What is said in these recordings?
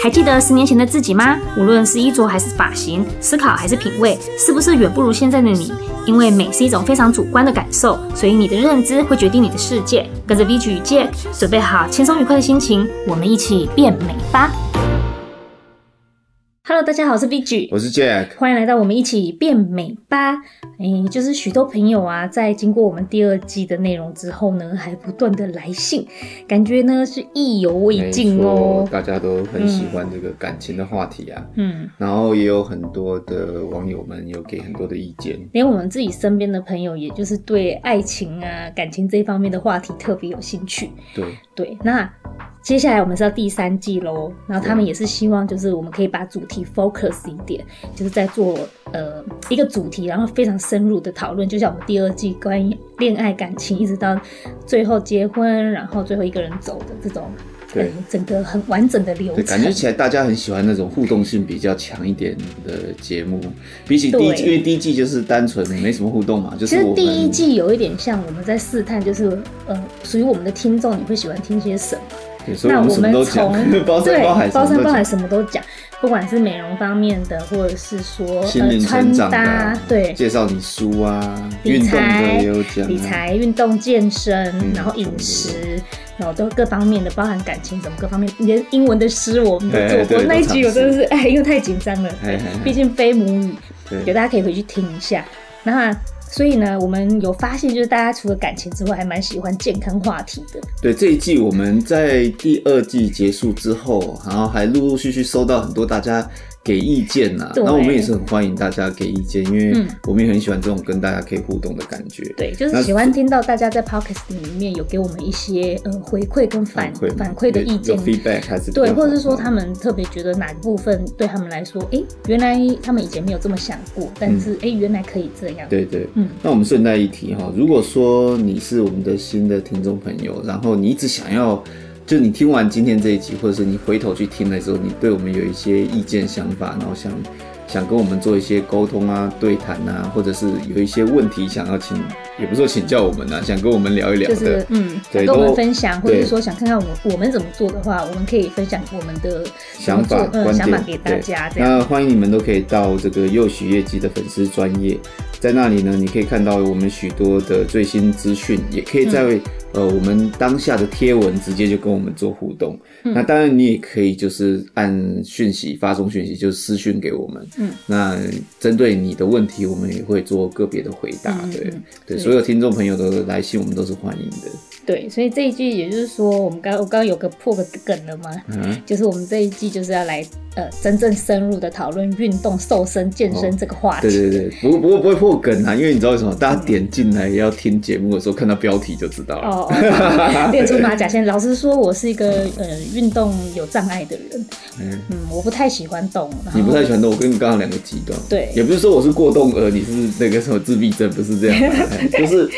还记得十年前的自己吗？无论是衣着还是发型，思考还是品味，是不是远不如现在的你？因为美是一种非常主观的感受，所以你的认知会决定你的世界。跟着 VG 与 Jack，准备好轻松愉快的心情，我们一起变美吧。Hello，大家好，我是 VG，我是 Jack，欢迎来到我们一起变美吧。哎，就是许多朋友啊，在经过我们第二季的内容之后呢，还不断的来信，感觉呢是意犹未尽哦。大家都很喜欢这个感情的话题啊，嗯，然后也有很多的网友们有给很多的意见，连我们自己身边的朋友，也就是对爱情啊、感情这一方面的话题特别有兴趣。对对，那。接下来我们是要第三季喽，然后他们也是希望就是我们可以把主题 focus 一点，就是在做呃一个主题，然后非常深入的讨论，就像我们第二季关于恋爱感情，一直到最后结婚，然后最后一个人走的这种，对、呃、整个很完整的流程。感觉起来大家很喜欢那种互动性比较强一点的节目，比起第一季，因为第一季就是单纯没什么互动嘛，就是其实第一季有一点像我们在试探，就是呃属于我们的听众，你会喜欢听些什么？那我们从 对包山包海什么都讲，不管是美容方面的，或者是说呃穿搭，对，介绍你书啊，运动的也有讲，理财、运动、健身，然后饮食，然后都各方面的，包含感情什么各方面，连英文的诗我们都做过。那一集我真的是哎，因为太紧张了，毕竟非母语，对，大家可以回去听一下。那。所以呢，我们有发现，就是大家除了感情之外，还蛮喜欢健康话题的。对，这一季我们在第二季结束之后，然后还陆陆续续收到很多大家。给意见呐、啊，那我们也是很欢迎大家给意见，因为我们也很喜欢这种跟大家可以互动的感觉。对，就是喜欢听到大家在 Podcast 里面有给我们一些呃回馈跟反反馈的意见，feedback 还是对，或者是说他们特别觉得哪个部分对他们来说，哎、欸，原来他们以前没有这么想过，但是哎、嗯欸，原来可以这样。对对，嗯。那我们顺带一提哈，如果说你是我们的新的听众朋友，然后你一直想要。就你听完今天这一集，或者是你回头去听的时候，你对我们有一些意见想法，然后想想跟我们做一些沟通啊、对谈啊，或者是有一些问题想要请，也不是说请教我们啊，想跟我们聊一聊的，就是嗯，对，跟我们分享，或者是说想看看我们我们怎么做的话，我们可以分享我们的想法、嗯、想法给大家。那欢迎你们都可以到这个又许业绩的粉丝专业，在那里呢，你可以看到我们许多的最新资讯，也可以在、嗯。呃，我们当下的贴文直接就跟我们做互动，嗯、那当然你也可以就是按讯息发送讯息，就是私讯给我们。嗯，那针对你的问题，我们也会做个别的回答。嗯、对对，所有听众朋友的来信，我们都是欢迎的。对，所以这一季也就是说，我们刚我刚刚有个破个梗了吗？嗯，就是我们这一季就是要来呃真正深入的讨论运动、瘦身、健身这个话题。哦、对对对，不过不过不会破梗啊，因为你知道为什么？大家点进来要听节目的时候，看到标题就知道了。哦，练出马甲线。老实说，我是一个呃运动有障碍的人。嗯嗯，我不太喜欢动。你不太喜欢动，我跟你刚刚两个极端。对，也不是说我是过动儿，你是那个什么自闭症，不是这样，就是。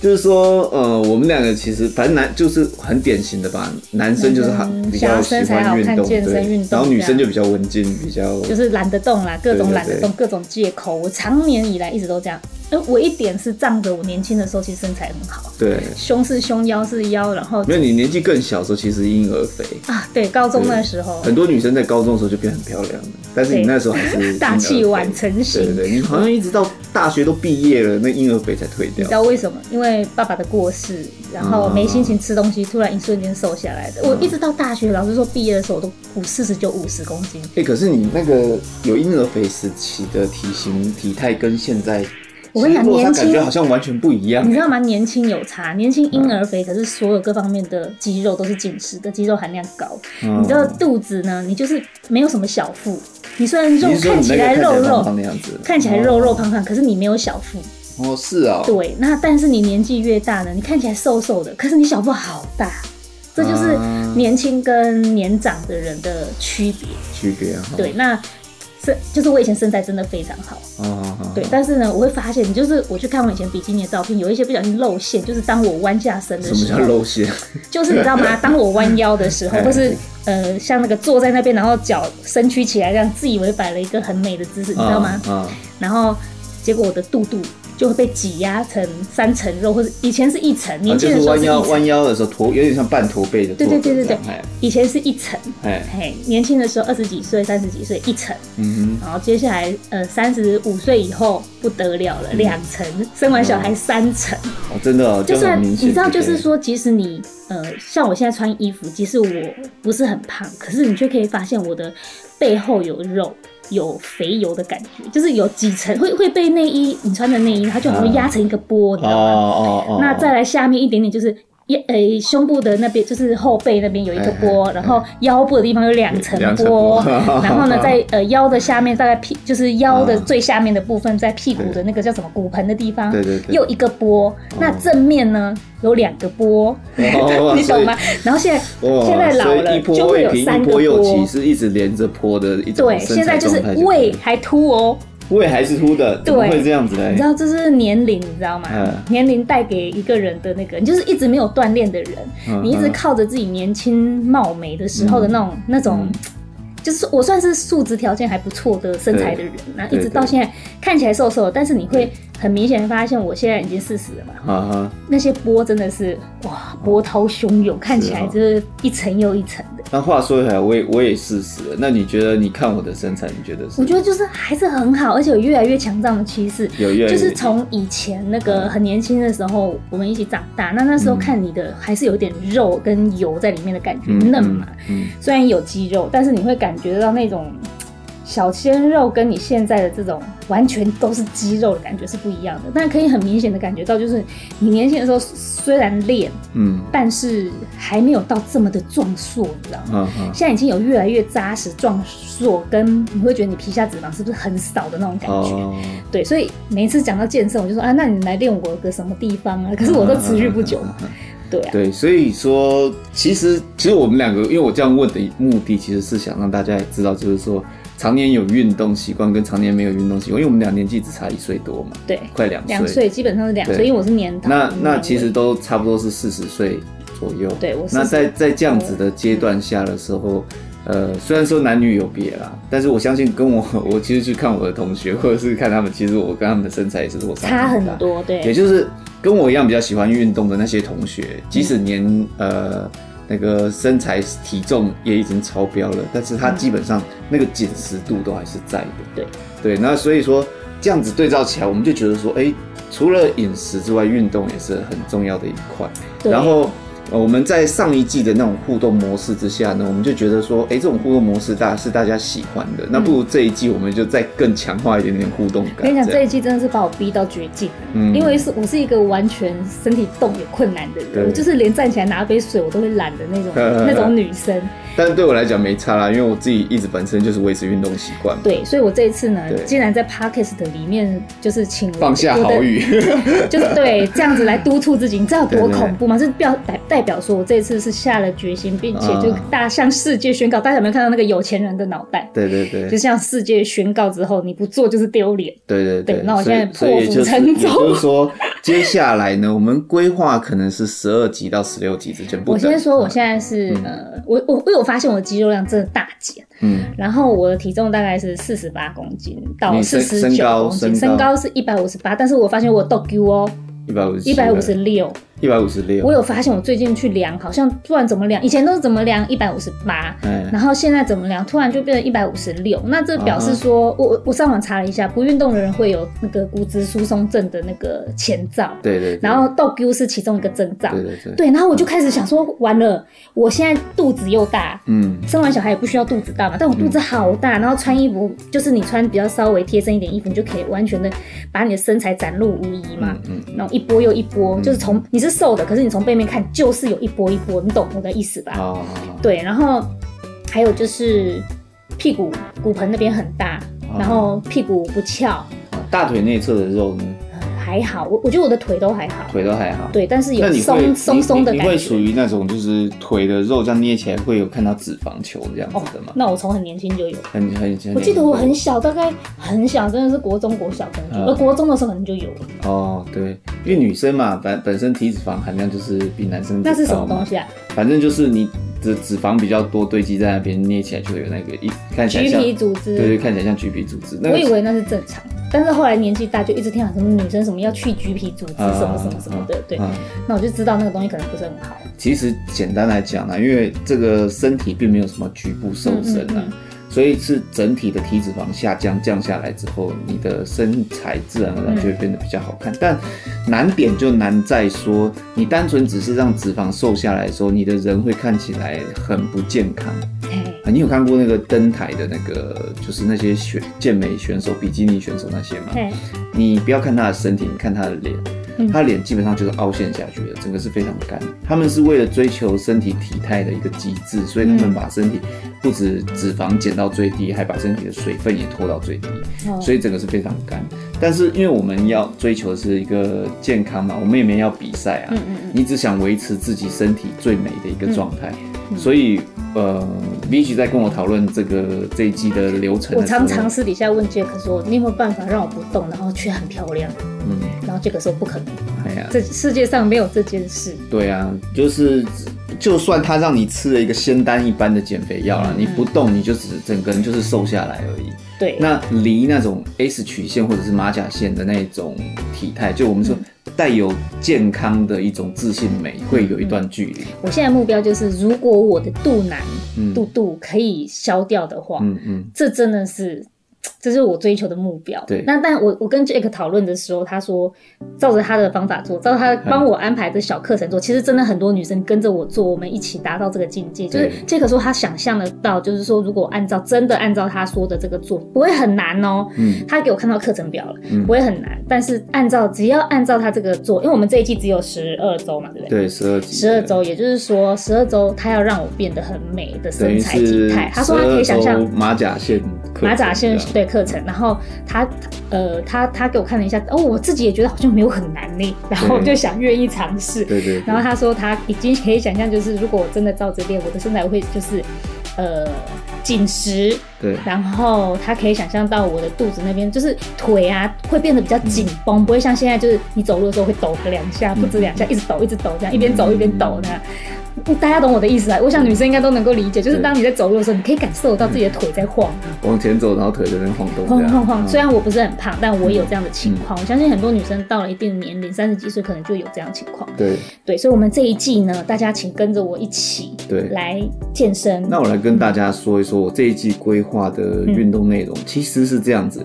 就是说，呃，我们两个其实反正男就是很典型的吧，男生就是比较喜欢运动，对，然后女生就比较文静，比较就是懒得动啦，各种懒得动，各种借口。我常年以来一直都这样。我一点是仗着我年轻的时候其实身材很好，对，胸是胸，腰是腰，然后因为你年纪更小的时候其实婴儿肥啊，对，高中那时候很多女生在高中的时候就变很漂亮了，但是你那时候还是大器晚成型，对对对，你好像一直到大学都毕业了，那婴儿肥才退掉。你知道为什么？因为爸爸的过世，然后没心情吃东西，突然一瞬间瘦下来的。我一直到大学，老师说毕业的时候我都五四十九五十公斤。哎，可是你那个有婴儿肥时期的体型体态跟现在。我跟你讲，年轻感觉好像完全不一样，你知道吗？年轻有差，年轻婴儿肥，可是所有各方面的肌肉都是紧实的，肌肉含量高。嗯、你知道肚子呢？你就是没有什么小腹，你虽然肉看起来肉肉那样子，看起来肉肉胖胖，可是你没有小腹。哦，是啊、哦。对，那但是你年纪越大呢，你看起来瘦瘦的，可是你小腹好大，这就是年轻跟年长的人的区别。区别啊。对，那。是，就是我以前身材真的非常好，哦，对，但是呢，我会发现，就是我去看我以前比基尼的照片，有一些不小心露馅，就是当我弯下身的时候，什么叫露馅？就是你知道吗？当我弯腰的时候，或是呃，像那个坐在那边，然后脚伸曲起来，这样自以为摆了一个很美的姿势，你知道吗？然后结果我的肚肚就会被挤压成三层肉，或者以前是一层，年轻的时候是弯腰弯腰的时候驼，有点像半驼背的。对对对对对，以前是一层，哎。嘿，年轻的时候二十几岁、三十几岁一层，嗯哼，然后接下来呃三十五岁以后不得了了，两层，生完小孩三层，哦，真的哦，就算你知道，就是说，即使你呃像我现在穿衣服，即使我不是很胖，可是你却可以发现我的背后有肉。有肥油的感觉，就是有几层会会被内衣你穿的内衣，它就好像压成一个波，你知道吗？哦哦哦。那再来下面一点点，就是诶胸部的那边，就是后背那边有一个波，然后腰部的地方有两层波，然后呢，在呃腰的下面大概屁就是腰的最下面的部分，在屁股的那个叫什么骨盆的地方，对对对，又一个波。那正面呢有两个波，你懂吗？然后现在现在老了就会有三个波，其实一直连着坡的一种。对，现在就是胃还凸哦，胃还是凸的，怎么会这样子呢？你知道这是年龄，你知道吗？年龄带给一个人的那个，你就是一直没有锻炼的人，你一直靠着自己年轻貌美的时候的那种那种。就是我算是素质条件还不错的身材的人，那一直到现在看起来瘦瘦的，但是你会很明显的发现，我现在已经四十了嘛，啊，那些波真的是哇，波涛汹涌，看起来就是一层又一层的。那话说回来，我也我也四十了，那你觉得你看我的身材，你觉得是？我觉得就是还是很好，而且有越来越强壮的趋势。有越来越就是从以前那个很年轻的时候，我们一起长大，那那时候看你的还是有点肉跟油在里面的感觉，嫩嘛，虽然有肌肉，但是你会感觉到那种。小鲜肉跟你现在的这种完全都是肌肉的感觉是不一样的，但可以很明显的感觉到，就是你年轻的时候虽然练，嗯，但是还没有到这么的壮硕，你知道吗？嗯嗯。现在已经有越来越扎实、壮硕，跟你会觉得你皮下脂肪是不是很少的那种感觉？哦。对，所以每一次讲到健身，我就说啊，那你来练我个什么地方啊？可是我都持续不久嘛。对啊。对，所以说其实其实我们两个，因为我这样问的目的，其实是想让大家也知道，就是说。常年有运动习惯跟常年没有运动习惯，因为我们俩年纪只差一岁多嘛，对，快两岁，两岁基本上是两岁，因为我是年长。那那其实都差不多是四十岁左右。对，我那在在这样子的阶段下的时候，呃，虽然说男女有别啦，但是我相信跟我我其实去看我的同学 或者是看他们，其实我跟他们的身材也是落差差很多，对，也就是跟我一样比较喜欢运动的那些同学，即使年呃。那个身材体重也已经超标了，但是他基本上那个紧实度都还是在的。对对，那所以说这样子对照起来，我们就觉得说，哎，除了饮食之外，运动也是很重要的一块。然后。我们在上一季的那种互动模式之下呢，我们就觉得说，哎，这种互动模式大是大家喜欢的，那不如这一季我们就再更强化一点点互动感。我跟你讲，这一季真的是把我逼到绝境，嗯，因为是我是一个完全身体动也困难的人，我就是连站起来拿杯水我都会懒的那种 那种女生。但是对我来讲没差啦，因为我自己一直本身就是维持运动习惯。对，所以我这一次呢，竟然在 Podcast 里面就是请放下好语，就是对这样子来督促自己，你知道多 恐怖吗？是表代代表说我这一次是下了决心，并且就大向世界宣告。大家有没有看到那个有钱人的脑袋？对对对，就向世界宣告之后，你不做就是丢脸。对对对，那我现在破釜沉舟。也就是说，接下来呢，我们规划可能是十二级到十六级之间。我先说，我现在是呃，我我因为我有发现我的肌肉量真的大减。嗯，然后我的体重大概是四十八公斤到四十九公斤，身高是一百五十八，但是我发现我都丢哦，一百五十，一百五十六。一百五十六，我有发现，我最近去量，好像突然怎么量，以前都是怎么量一百五十八，然后现在怎么量，突然就变成一百五十六。那这表示说，我我上网查了一下，不运动的人会有那个骨质疏松症的那个前兆。对对。然后倒 Q 是其中一个征兆。对对对。对，然后我就开始想说，完了，我现在肚子又大，嗯，生完小孩也不需要肚子大嘛，但我肚子好大，然后穿衣服就是你穿比较稍微贴身一点衣服，你就可以完全的把你的身材展露无遗嘛。嗯。然后一波又一波，就是从你是瘦的，可是你从背面看就是有一波一波，你懂我的意思吧？哦，对，然后还有就是屁股骨盆那边很大，然后屁股不翘，大腿内侧的肉呢？还好，我我觉得我的腿都还好，腿都还好。对，但是有松松松的感觉。你会属于那种就是腿的肉这样捏起来会有看到脂肪球这样子的吗？那我从很年轻就有，很很。我记得我很小，大概很小，真的是国中国小可能就，而国中的时候可能就有了。哦，对，因为女生嘛，本本身体脂肪含量就是比男生那是什么东西啊？反正就是你的脂肪比较多堆积在那边，捏起来就会有那个一看起来像橘皮组织，对对，看起来像橘皮组织。我以为那是正常。但是后来年纪大，就一直听到什么女生什么要去橘皮组织什么什么什么的，对。那我就知道那个东西可能不是很好。其实简单来讲呢，因为这个身体并没有什么局部瘦身啊。嗯嗯嗯所以是整体的体脂肪下降，降下来之后，你的身材自然而然就会变得比较好看。嗯、但难点就难在说，你单纯只是让脂肪瘦下来的时候，你的人会看起来很不健康。你有看过那个登台的那个，就是那些选健美选手、比基尼选手那些吗？你不要看他的身体，你看他的脸。他脸基本上就是凹陷下去的，整个是非常干。他们是为了追求身体体态的一个极致，所以他们把身体不止脂肪减到最低，还把身体的水分也拖到最低，所以整个是非常干。但是因为我们要追求的是一个健康嘛，我们也没要比赛啊，你只想维持自己身体最美的一个状态，所以。呃，Vigi 在跟我讨论这个这一季的流程的。我常常私底下问 Jack 说：“你有没有办法让我不动，然后却很漂亮？”嗯，然后 Jack 说：“不可能，哎呀，这世界上没有这件事。”对啊，就是就算他让你吃了一个仙丹一般的减肥药了，嗯、你不动，你就只整个人就是瘦下来而已。对，那离那种 S 曲线或者是马甲线的那种体态，就我们说。嗯带有健康的一种自信美，会有一段距离。我现在目标就是，如果我的肚腩、嗯、肚肚可以消掉的话，嗯嗯，这真的是。这是我追求的目标。对，那但我我跟 Jack 讨论的时候，他说照着他的方法做，照他帮我安排的小课程做，其实真的很多女生跟着我做，我们一起达到这个境界。就是 Jack 说他想象得到，就是说如果按照真的按照他说的这个做，不会很难哦。嗯，他给我看到课程表了，不会很难。但是按照只要按照他这个做，因为我们这一季只有十二周嘛，对不对？对，十二集。十二周，也就是说十二周他要让我变得很美的身材体态。他说他可以想象马甲线，马甲线对课程，然后。他呃，他他给我看了一下，哦，我自己也觉得好像没有很难呢，然后就想愿意尝试。对，对对。然后他说他已经可以想象，就是如果我真的照着练，我的身材会就是呃紧实。对。然后他可以想象到我的肚子那边，就是腿啊会变得比较紧绷，嗯、不会像现在就是你走路的时候会抖个两下，不止两下，一直抖一直抖这样，一边走一边抖那样。大家懂我的意思啊？我想女生应该都能够理解，就是当你在走路的时候，你可以感受到自己的腿在晃，往前走，然后腿在那晃动，晃晃晃。虽然我不是很胖，但我也有这样的情况。我相信很多女生到了一定的年龄，三十几岁可能就有这样的情况。对对，所以，我们这一季呢，大家请跟着我一起对来健身。那我来跟大家说一说，我这一季规划的运动内容其实是这样子。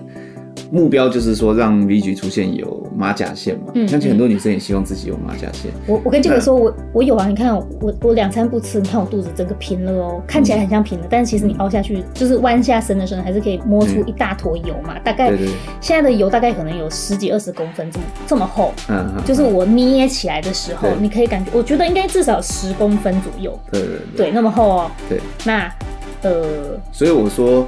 目标就是说，让 Vigi 出现有马甲线嘛。嗯，相信很多女生也希望自己有马甲线。我我跟这个说，我我有啊。你看我我两餐不吃，你看我肚子整个平了哦，看起来很像平的，但是其实你凹下去，就是弯下身的时候，还是可以摸出一大坨油嘛。大概现在的油大概可能有十几二十公分这么这么厚。嗯，就是我捏起来的时候，你可以感觉，我觉得应该至少十公分左右。对对对，那么厚哦。对，那呃，所以我说。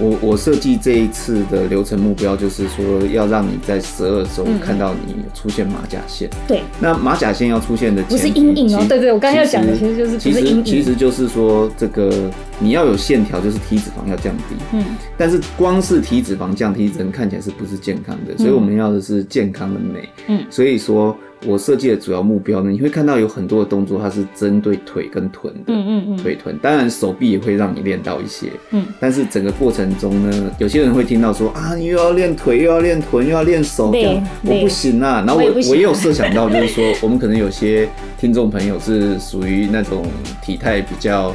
我我设计这一次的流程目标就是说，要让你在十二周看到你出现马甲线。对，那马甲线要出现的不是阴影哦。对对，我刚刚要讲的其实就是其实其实就是说，这个你要有线条，就是体脂肪要降低。嗯，但是光是体脂肪降低，人看起来是不是健康的？所以我们要的是健康的美。嗯，所以说。我设计的主要目标呢，你会看到有很多的动作，它是针对腿跟臀的，嗯嗯嗯，腿臀，当然手臂也会让你练到一些，嗯，但是整个过程中呢，有些人会听到说啊，你又要练腿，又要练臀，又要练手，这样我不行啊。然后我我也，我也有设想到，就是说我们可能有些听众朋友是属于那种体态比较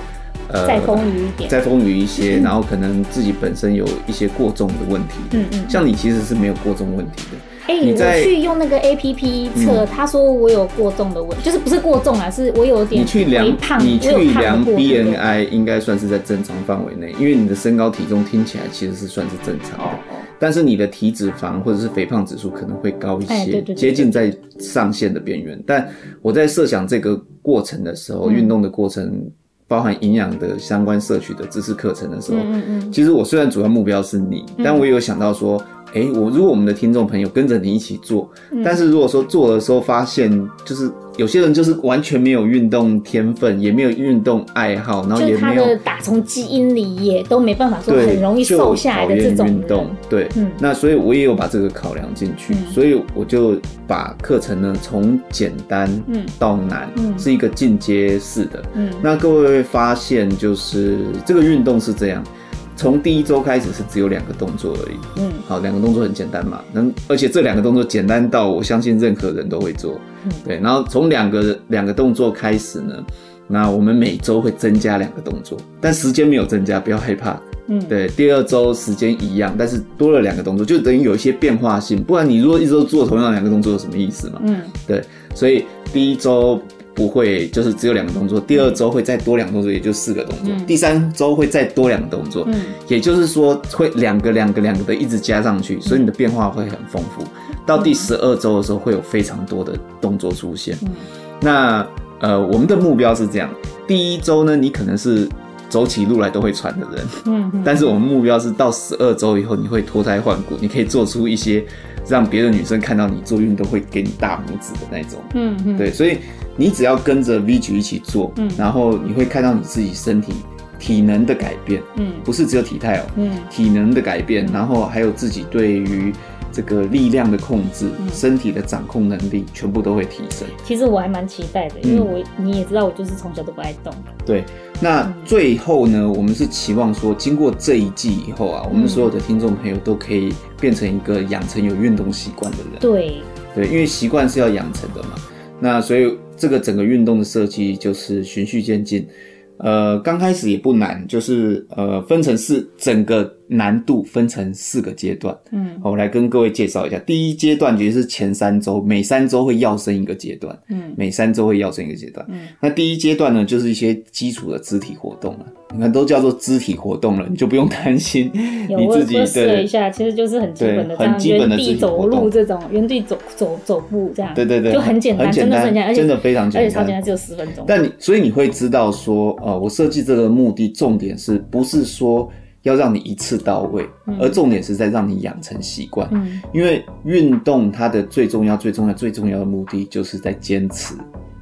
呃再丰腴一点，再丰腴一些，然后可能自己本身有一些过重的问题，嗯嗯，像你其实是没有过重问题的。哎，我去用那个 A P P 测，嗯、他说我有过重的问题，就是不是过重啊，是我有点微胖。你去量，你去量 B N I 应该算是在正常范围内，因为你的身高体重听起来其实是算是正常的，但是你的体脂肪或者是肥胖指数可能会高一些，接近在上限的边缘。但我在设想这个过程的时候，运、嗯、动的过程包含营养的相关摄取的知识课程的时候，嗯嗯其实我虽然主要目标是你，嗯、但我也有想到说。哎、欸，我如果我们的听众朋友跟着你一起做，嗯、但是如果说做的时候发现，就是有些人就是完全没有运动天分，也没有运动爱好，然后也没有他的打从基因里也都没办法说很容易瘦下来的这种运动，对，嗯、那所以我也有把这个考量进去，嗯、所以我就把课程呢从简单到难，嗯、是一个进阶式的。嗯，那各位会发现就是这个运动是这样。从第一周开始是只有两个动作而已。嗯，好，两个动作很简单嘛，能而且这两个动作简单到我相信任何人都会做。嗯，对，然后从两个两个动作开始呢，那我们每周会增加两个动作，但时间没有增加，不要害怕。嗯，对，第二周时间一样，但是多了两个动作，就等于有一些变化性。不然你如果一直都做同样两个动作，有什么意思嘛？嗯，对，所以第一周。不会，就是只有两个动作。第二周会再多两个动作，也就四个动作。嗯、第三周会再多两个动作，嗯、也就是说会两个两个两个的一直加上去，所以你的变化会很丰富。到第十二周的时候，会有非常多的动作出现。嗯、那呃，我们的目标是这样：第一周呢，你可能是走起路来都会喘的人，嗯，但是我们目标是到十二周以后，你会脱胎换骨，你可以做出一些让别的女生看到你做运动会给你大拇指的那种，嗯嗯，对，所以。你只要跟着 V 举一起做，嗯，然后你会看到你自己身体体能的改变，嗯，不是只有体态哦，嗯，体能的改变，然后还有自己对于这个力量的控制、身体的掌控能力，全部都会提升。其实我还蛮期待的，因为我你也知道，我就是从小都不爱动。对，那最后呢，我们是期望说，经过这一季以后啊，我们所有的听众朋友都可以变成一个养成有运动习惯的人。对，对，因为习惯是要养成的嘛。那所以这个整个运动的设计就是循序渐进，呃，刚开始也不难，就是呃分成是整个。难度分成四个阶段，嗯，我来跟各位介绍一下。第一阶段其实是前三周，每三周会要升一个阶段，嗯，每三周会要升一个阶段，嗯。那第一阶段呢，就是一些基础的肢体活动了，你看都叫做肢体活动了，你就不用担心你自己。试了一下，其实就是很基本的，很基本的原地走路这种，原地走走走步这样，对对对，就很简单，真的很简单，真的非常简单，而且超简单，只有十分钟。但你所以你会知道说，呃，我设计这个目的重点是不是说？要让你一次到位，而重点是在让你养成习惯。嗯，因为运动它的最重要、最重要、最重要的目的就是在坚持。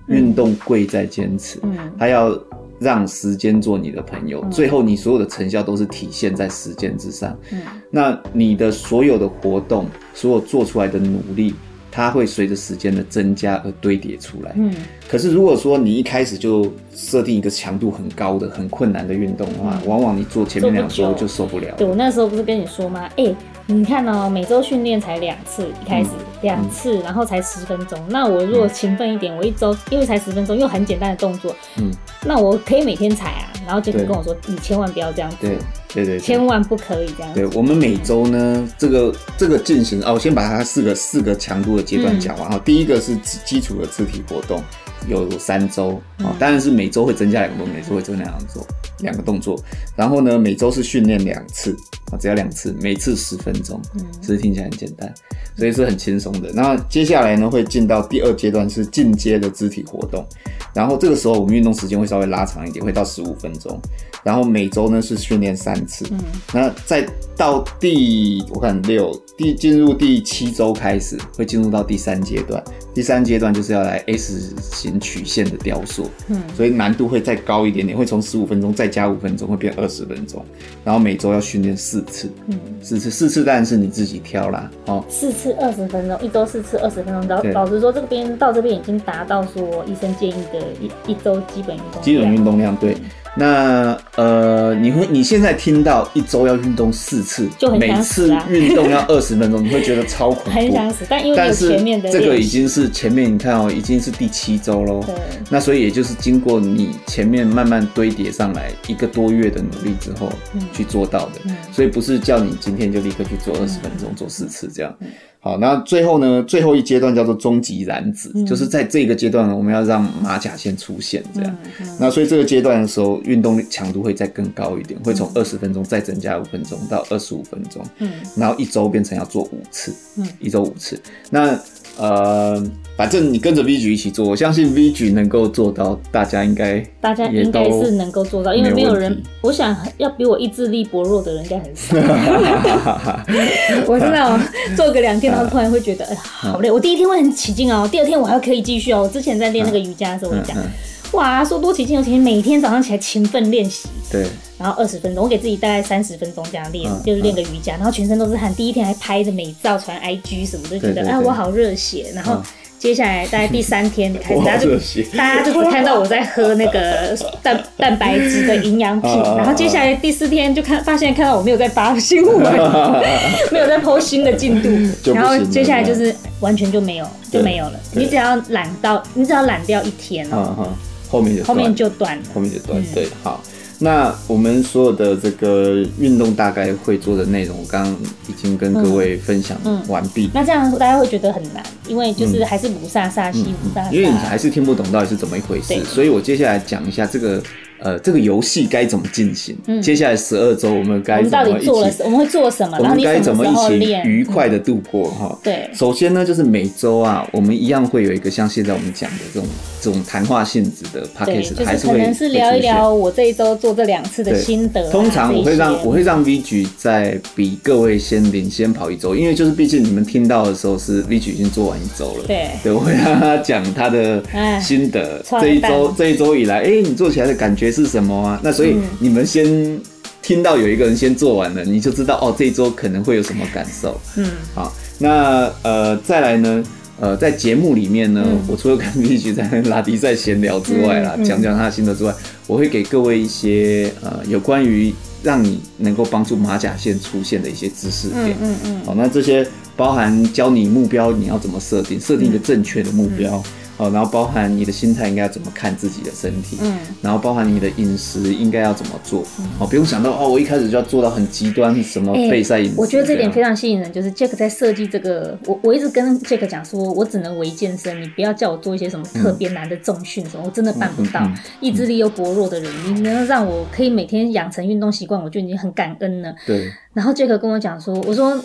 运动贵在坚持，嗯，它要让时间做你的朋友。最后，你所有的成效都是体现在时间之上。嗯，那你的所有的活动，所有做出来的努力。它会随着时间的增加而堆叠出来。嗯，可是如果说你一开始就设定一个强度很高的、很困难的运动的话，嗯、往往你做前面两周就受不了。对，我那时候不是跟你说吗？哎、欸，你看哦、喔，每周训练才两次，一开始两、嗯、次，然后才十分钟。那我如果勤奋一点，我一周因为才十分钟，又很简单的动作，嗯，那我可以每天踩啊。然后杰克跟我说：“你千万不要这样做。”对对对，千万不可以这样。对，我们每周呢，这个这个进行哦，我先把它四个四个强度的阶段讲完哈。嗯、第一个是基基础的肢体活动，有三周啊，嗯、当然是每周会增加两个动作，每周会增加两个动作，两个动作。然后呢，每周是训练两次啊，只要两次，每次十分钟，嗯，其实听起来很简单，所以是很轻松的。那接下来呢，会进到第二阶段是进阶的肢体活动，然后这个时候我们运动时间会稍微拉长一点，会到十五分钟。然后每周呢是训练三次，嗯，那再到第我看六第进入第七周开始，会进入到第三阶段。第三阶段就是要来 S 型曲线的雕塑，嗯，所以难度会再高一点点，会从十五分钟再加五分钟，会变二十分钟。然后每周要训练四次，嗯，四次四次当然是你自己挑啦，哦，四次二十分钟，一周四次二十分钟。老老实说，这边到这边已经达到说医生建议的一一周基本运动基本运动量，对。那呃，你会你现在听到一周要运动四次，就很想死啊，每次运动要二十分钟，你会觉得超恐怖，很想死。但因为有前面的，这个已经是前面你看哦，已经是第七周喽。对。那所以也就是经过你前面慢慢堆叠上来一个多月的努力之后，去做到的。嗯。所以不是叫你今天就立刻去做二十分钟，做四次这样。好，那最后呢，最后一阶段叫做终极燃脂，嗯、就是在这个阶段呢，我们要让马甲线出现，这样。嗯嗯、那所以这个阶段的时候，运动强度会再更高一点，会从二十分钟再增加五分钟到二十五分钟。嗯，然后一周变成要做五次，嗯，一周五次。那呃，反正你跟着 V 局一起做，我相信 V 局能够做到，大家应该大家应该是能够做到，因为没有人，我想要比我意志力薄弱的人应该很少。我是那种，做个两天，然后突然会觉得，哎，好累。我第一天会很起劲哦，第二天我还可以继续哦。我之前在练那个瑜伽的时候，我讲，哇，说多起劲，尤其每天早上起来勤奋练习，对，然后二十分钟，我给自己大概三十分钟这样练，就是练个瑜伽，然后全身都是汗，第一天还拍着美照传 IG 什么的，觉得哎，我好热血，然后。接下来大概第三天开始，大家就大家就只看到我在喝那个 蛋蛋白质的营养品，然后接下来第四天就看发现看到我没有在发新闻，没有在 po 新的进度，然后接下来就是完全就没有就没有了。你只要懒到你只要懒掉一天哦，后面就后面就断了，后面就断，对，好。那我们所有的这个运动大概会做的内容，我刚刚已经跟各位分享完毕。那这样大家会觉得很难，因为就是还是不萨萨西因为你还是听不懂到底是怎么一回事。所以我接下来讲一下这个。呃，这个游戏该怎么进行？嗯，接下来十二周我们该怎么一起？我们会做什么？我们该怎么一起愉快的度过？哈，对。首先呢，就是每周啊，我们一样会有一个像现在我们讲的这种这种谈话性质的 podcast，还是会可能是聊一聊我这一周做这两次的心得。通常我会让我会让 VG 在比各位先领先跑一周，因为就是毕竟你们听到的时候是 VG 已经做完一周了。对，对，我会让他讲他的心得。这一周这一周以来，哎，你做起来的感觉是什么啊？那所以你们先听到有一个人先做完了，你就知道哦，这一周可能会有什么感受。嗯，好，那呃再来呢，呃在节目里面呢，我除了跟 VG 在拉迪赛闲聊之外啦，讲讲他的心得之外，我会给各位一些呃有关于让你能够帮助马甲线出现的一些知识点。嗯嗯，好，那这些包含教你目标你要怎么设定，设定一个正确的目标。哦，然后包含你的心态应该要怎么看自己的身体，嗯，然后包含你的饮食应该要怎么做，哦，不用想到哦，我一开始就要做到很极端，什么备赛饮食。我觉得这点非常吸引人，就是 Jack 在设计这个，我我一直跟 Jack 讲说，我只能微健身，你不要叫我做一些什么特别难的重训什么，我真的办不到。意志力又薄弱的人，你能让我可以每天养成运动习惯，我就已经很感恩了。对。然后 Jack 跟我讲说，我说。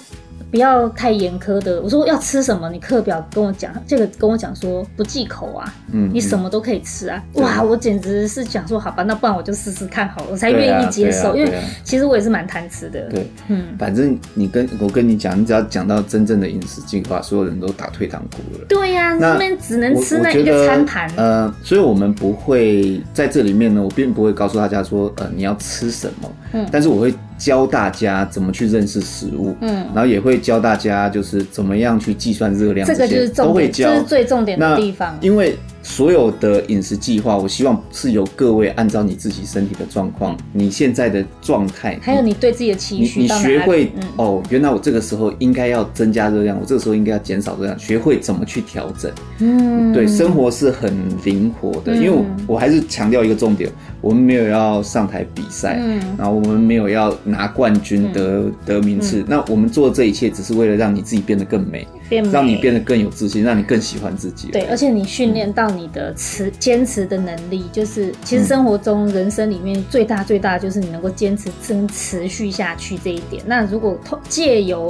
不要太严苛的，我说要吃什么，你课表跟我讲，这个跟我讲说不忌口啊，嗯，你什么都可以吃啊，哇，我简直是想说好吧，那不然我就试试看好了，我才愿意接受，因为其实我也是蛮贪吃的，对，嗯，反正你跟我跟你讲，你只要讲到真正的饮食计划，所有人都打退堂鼓了，对呀，那边只能吃那一个餐盘，呃，所以我们不会在这里面呢，我并不会告诉大家说，呃，你要吃什么，嗯，但是我会。教大家怎么去认识食物，嗯，然后也会教大家就是怎么样去计算热量，这个就是重点，这是最重点的地方。因为所有的饮食计划，我希望是由各位按照你自己身体的状况，你现在的状态，还有你对自己的期许，你学会哦，原来我这个时候应该要增加热量，我这个时候应该要减少热量，学会怎么去调整。嗯，对，生活是很灵活的，因为我我还是强调一个重点。我们没有要上台比赛，嗯，然后我们没有要拿冠军得、得得名次。那我们做的这一切，只是为了让你自己变得更美，变美，让你变得更有自信，让你更喜欢自己。对，而且你训练到你的持坚持的能力，就是其实生活中、人生里面最大最大的就是你能够坚持真持续下去这一点。那如果借由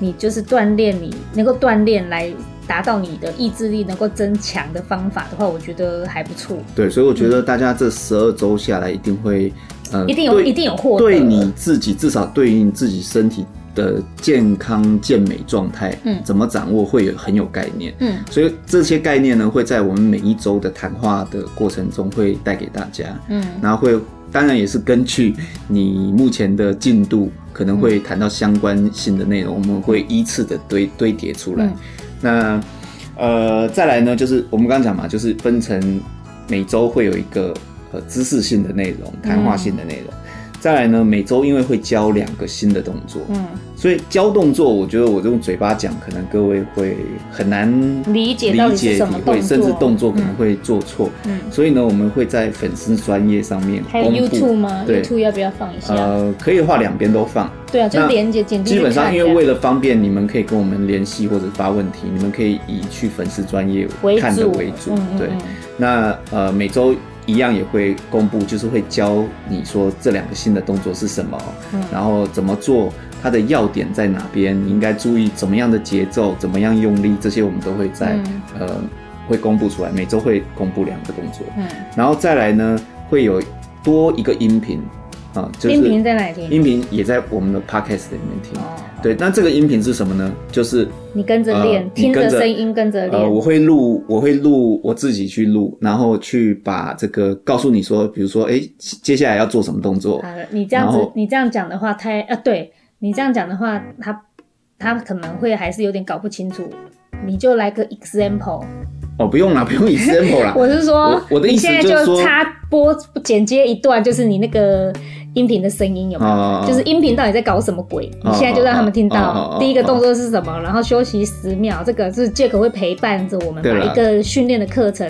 你就是锻炼，你能够锻炼来。达到你的意志力能够增强的方法的话，我觉得还不错。对，所以我觉得大家这十二周下来一定会，呃，一定有，一定有获得。对你自己，至少对于你自己身体的健康健美状态，嗯，怎么掌握会有很有概念。嗯，所以这些概念呢，会在我们每一周的谈话的过程中会带给大家。嗯，然后会，当然也是根据你目前的进度，可能会谈到相关性的内容，我们会依次的堆堆叠出来。那，呃，再来呢，就是我们刚刚讲嘛，就是分成每周会有一个呃知识性的内容、谈话性的内容。再来呢，每周因为会教两个新的动作，嗯，所以教动作，我觉得我用嘴巴讲，可能各位会很难理解、理解、体会，甚至动作可能会做错。嗯，所以呢，我们会在粉丝专业上面公布。还有 YouTube 吗？对，YouTube 要不要放一下？呃，可以的话，两边都放。对啊，就连接简基本上，因为为了方便，你们可以跟我们联系或者发问题，你们可以以去粉丝专业看的为主。对，那呃，每周。一样也会公布，就是会教你说这两个新的动作是什么，嗯、然后怎么做，它的要点在哪边，你应该注意怎么样的节奏，怎么样用力，这些我们都会在、嗯、呃会公布出来，每周会公布两个动作，嗯，然后再来呢会有多一个音频。啊，就是音频在哪里听？音频也在我们的 podcast 里面听。哦，对，那这个音频是什么呢？就是你跟着练，听着声音跟着练。我会录，我会录，我自己去录，然后去把这个告诉你说，比如说，哎，接下来要做什么动作。好的，你这样子，你这样讲的话，他啊，对你这样讲的话，他他可能会还是有点搞不清楚。你就来个 example。哦，不用啦，不用 example 啦。我是说，我，我的意思就是说，你现在就插播剪接一段，就是你那个音频的声音有没有？哦、就是音频到底在搞什么鬼？哦、你现在就让他们听到、哦、第一个动作是什么，哦、然后休息十秒。这个是 Jack 会陪伴着我们把一个训练的课程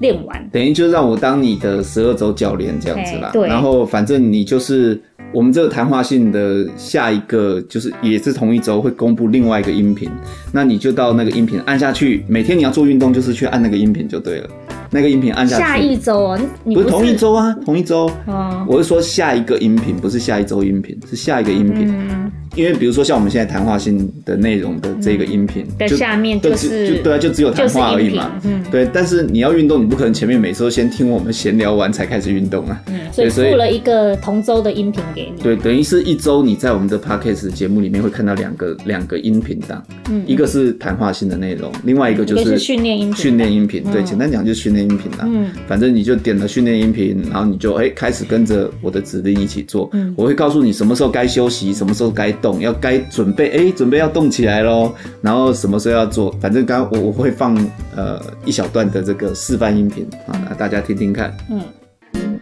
练完。等于就让我当你的十二周教练这样子啦。对。然后反正你就是。我们这个谈话性的下一个就是也是同一周会公布另外一个音频，那你就到那个音频按下去，每天你要做运动就是去按那个音频就对了。那个音频按下去。下一周哦，你不是，不是同一周啊，同一周。哦。我是说下一个音频，不是下一周音频，是下一个音频。嗯。因为比如说像我们现在谈话性的内容的这个音频，在、嗯、下面就是就对啊，就只有谈话而已嘛。嗯。对，但是你要运动，你不可能前面每次都先听我们闲聊完才开始运动啊。嗯。所以附了一个同周的音频给你。对，等于是一周你在我们的 Podcast 节目里面会看到两个两个音频档。嗯。一个是谈话性的内容，另外一个就是训练音频。训练音频，对，简单讲就是训练音频啦。嗯。反正你就点了训练音频，然后你就哎、欸、开始跟着我的指令一起做。嗯。我会告诉你什么时候该休息，什么时候该动。要该准备哎、欸，准备要动起来喽，然后什么时候要做？反正刚刚我我会放呃一小段的这个示范音频啊，那大家听听看。嗯，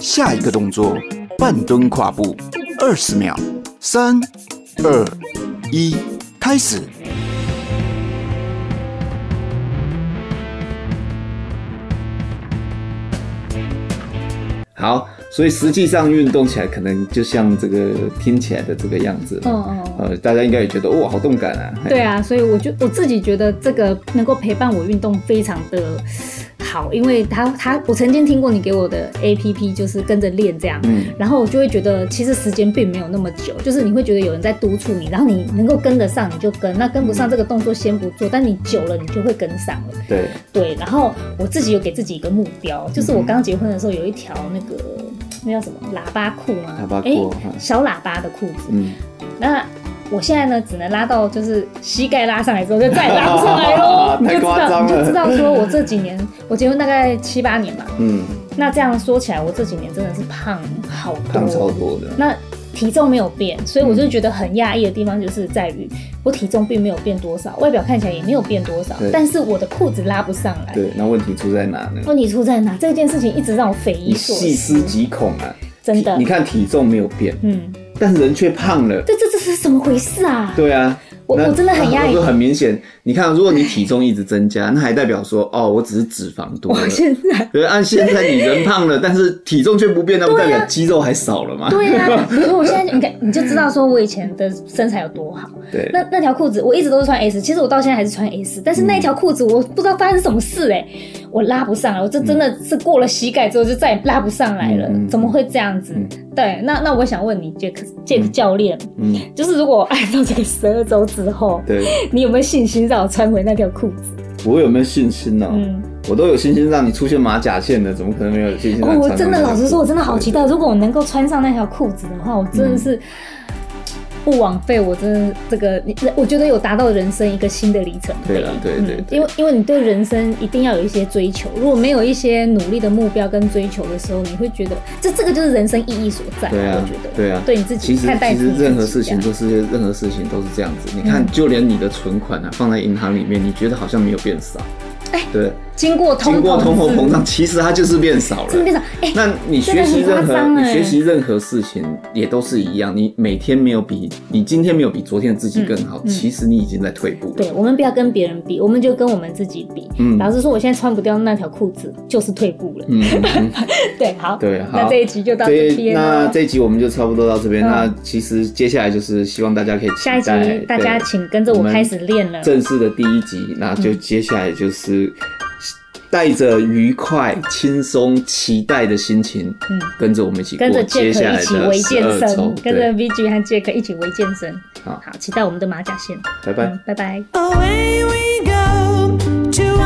下一个动作，半蹲跨步，二十秒，三、二、一，开始。好。所以实际上运动起来可能就像这个听起来的这个样子，嗯嗯，呃，大家应该也觉得哇，好动感啊。对啊，所以我就我自己觉得这个能够陪伴我运动非常的好，因为他他我曾经听过你给我的 APP，就是跟着练这样，嗯，然后我就会觉得其实时间并没有那么久，就是你会觉得有人在督促你，然后你能够跟得上你就跟，那跟不上这个动作先不做，但你久了你就会跟上了。对对，然后我自己有给自己一个目标，就是我刚结婚的时候有一条那个。那叫什么喇叭裤吗？喇叭裤，欸，小喇叭的裤子。嗯，那我现在呢，只能拉到就是膝盖拉上来之后，就再也拉不上来喽。你就知道，你就知道说我这几年，我结婚大概七八年吧。嗯，那这样说起来，我这几年真的是胖好多，胖超多的。那体重没有变，所以我就觉得很讶异的地方就是在于，我体重并没有变多少，外表看起来也没有变多少，但是我的裤子拉不上来。对，那问题出在哪呢？问题出在哪？这件事情一直让我匪夷所思。细思极恐啊！真的，你看体重没有变，嗯，但是人却胖了。这这这是怎么回事啊？对啊。我我真的很压抑，就很明显。你看，如果你体重一直增加，那还代表说，哦，我只是脂肪多了。现在，对，按现在你人胖了，但是体重却不变，那不代表肌肉还少了吗？对啊，所以我现在，你看，你就知道说我以前的身材有多好。对，那那条裤子我一直都是穿 S，其实我到现在还是穿 S，但是那条裤子我不知道发生什么事哎，我拉不上来，我这真的是过了膝盖之后就再也拉不上来了，怎么会这样子？对，那那我想问你，Jack，Jack 教练，嗯，就是如果按照这个十二周之后，对，你有没有信心让我穿回那条裤子？我有没有信心呢？嗯，我都有信心让你出现马甲线的，怎么可能没有信心？哦，我真的老实说，我真的好期待，如果我能够穿上那条裤子的话，我真的是。不枉费，我真的这个，你我觉得有达到人生一个新的里程碑。对了，对对，对，因为因为你对人生一定要有一些追求，如果没有一些努力的目标跟追求的时候，你会觉得这这个就是人生意义所在。对啊，我觉得，对啊，对你自己看待自己。其实其实任何事情都是任何事情都是这样子。你看，就连你的存款啊，放在银行里面，你觉得好像没有变少。哎，对，经过通经过通货膨胀，其实它就是变少了。变少，哎，那你学习任何你学习任何事情也都是一样，你每天没有比你今天没有比昨天的自己更好，其实你已经在退步了。对，我们不要跟别人比，我们就跟我们自己比。嗯，老实说，我现在穿不掉那条裤子，就是退步了。嗯，对，好，对，好，那这一集就到这边。那这一集我们就差不多到这边。那其实接下来就是希望大家可以下一集大家请跟着我开始练了。正式的第一集，那就接下来就是。带着愉快、轻松、期待的心情，嗯，跟着我们一起跟着杰克一起围健身，跟着 VG 和杰克一起围健身。好，好，期待我们的马甲线。拜拜，拜拜。Away we go, to